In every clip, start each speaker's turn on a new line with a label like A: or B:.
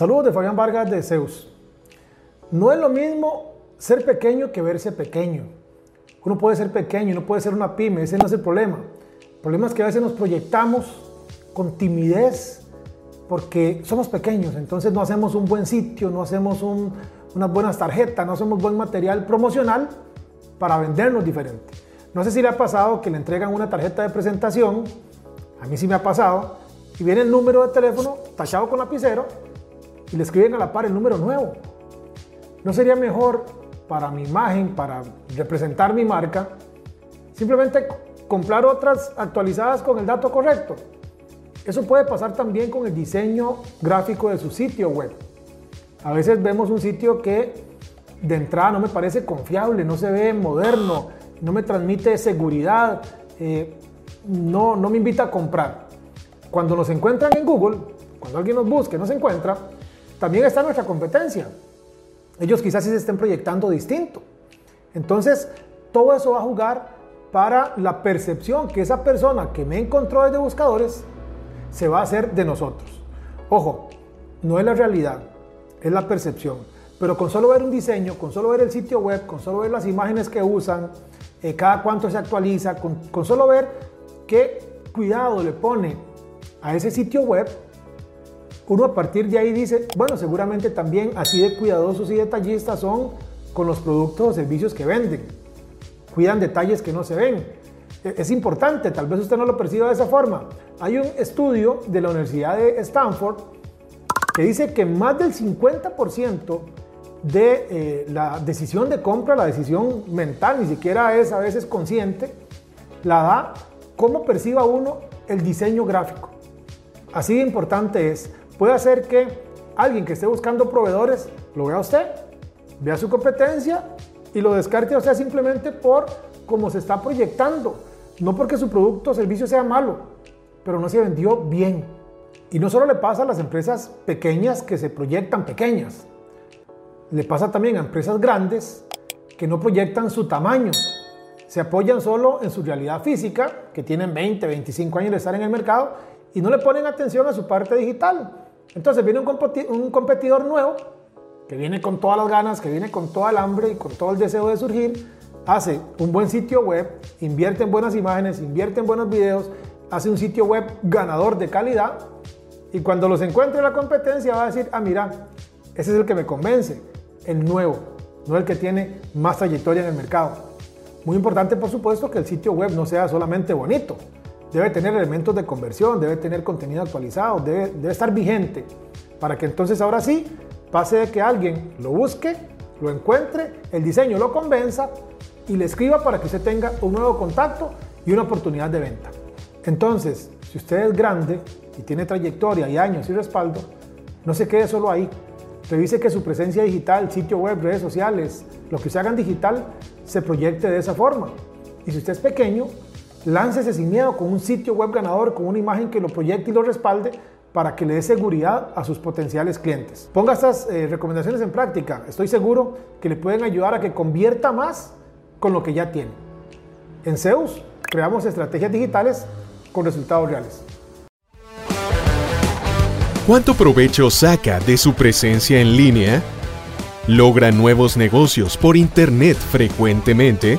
A: Saludos de Fabián Vargas de Zeus. No es lo mismo ser pequeño que verse pequeño. Uno puede ser pequeño, no puede ser una pyme, ese no es el problema. El problema es que a veces nos proyectamos con timidez porque somos pequeños, entonces no hacemos un buen sitio, no hacemos unas buenas tarjetas, no hacemos buen material promocional para vendernos diferente. No sé si le ha pasado que le entregan una tarjeta de presentación, a mí sí me ha pasado, y viene el número de teléfono tachado con lapicero y le escriben a la par el número nuevo. ¿No sería mejor para mi imagen, para representar mi marca, simplemente comprar otras actualizadas con el dato correcto? Eso puede pasar también con el diseño gráfico de su sitio web. A veces vemos un sitio que de entrada no me parece confiable, no se ve moderno, no me transmite seguridad, eh, no, no me invita a comprar. Cuando nos encuentran en Google, cuando alguien nos busca y nos encuentra, también está nuestra competencia. Ellos quizás sí se estén proyectando distinto. Entonces, todo eso va a jugar para la percepción que esa persona que me encontró desde buscadores se va a hacer de nosotros. Ojo, no es la realidad, es la percepción. Pero con solo ver un diseño, con solo ver el sitio web, con solo ver las imágenes que usan, eh, cada cuánto se actualiza, con, con solo ver qué cuidado le pone a ese sitio web, uno a partir de ahí dice, bueno, seguramente también así de cuidadosos y detallistas son con los productos o servicios que venden. Cuidan detalles que no se ven. E, es importante, tal vez usted no lo perciba de esa forma. Hay un estudio de la Universidad de Stanford que dice que más del 50% de eh, la decisión de compra, la decisión mental, ni siquiera es a veces consciente, la da cómo perciba uno el diseño gráfico. Así de importante es puede hacer que alguien que esté buscando proveedores lo vea a usted, vea su competencia y lo descarte a usted simplemente por cómo se está proyectando. No porque su producto o servicio sea malo, pero no se vendió bien. Y no solo le pasa a las empresas pequeñas que se proyectan pequeñas, le pasa también a empresas grandes que no proyectan su tamaño, se apoyan solo en su realidad física, que tienen 20, 25 años de estar en el mercado, y no le ponen atención a su parte digital. Entonces viene un, competidor nuevo que viene con todas las ganas, que viene con toda el hambre y con todo el deseo de surgir, hace un buen sitio web, invierte en buenas imágenes, invierte en buenos videos, hace un sitio web ganador de calidad y cuando los encuentre en la competencia va a decir, ah, mira, ese es el que me convence, el nuevo, no el que tiene más trayectoria en el mercado. Muy importante, por supuesto, que el sitio web no sea solamente bonito, debe tener elementos de conversión, debe tener contenido actualizado, debe, estar vigente, para que entonces ahora sí pase de que alguien lo busque, lo encuentre, el diseño lo convenza y le escriba para que usted tenga un nuevo contacto y una oportunidad de venta. Entonces, si usted es grande y tiene trayectoria y años y respaldo, no se quede solo ahí. Revise que su presencia digital, sitio web, redes sociales, lo que usted haga en digital, se proyecte de esa forma. Y si usted es pequeño, Láncese sin miedo con un sitio web ganador, con una imagen que lo proyecte y lo respalde para que le dé seguridad a sus potenciales clientes. Ponga estas eh, recomendaciones en práctica. Estoy seguro que le pueden ayudar a que convierta más con lo que ya tiene. En Zeus creamos estrategias digitales con resultados reales.
B: ¿Cuánto provecho saca de su presencia en línea? ¿Logra nuevos negocios por Internet frecuentemente?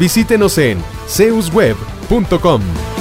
B: Visítenos en zeusweb.com.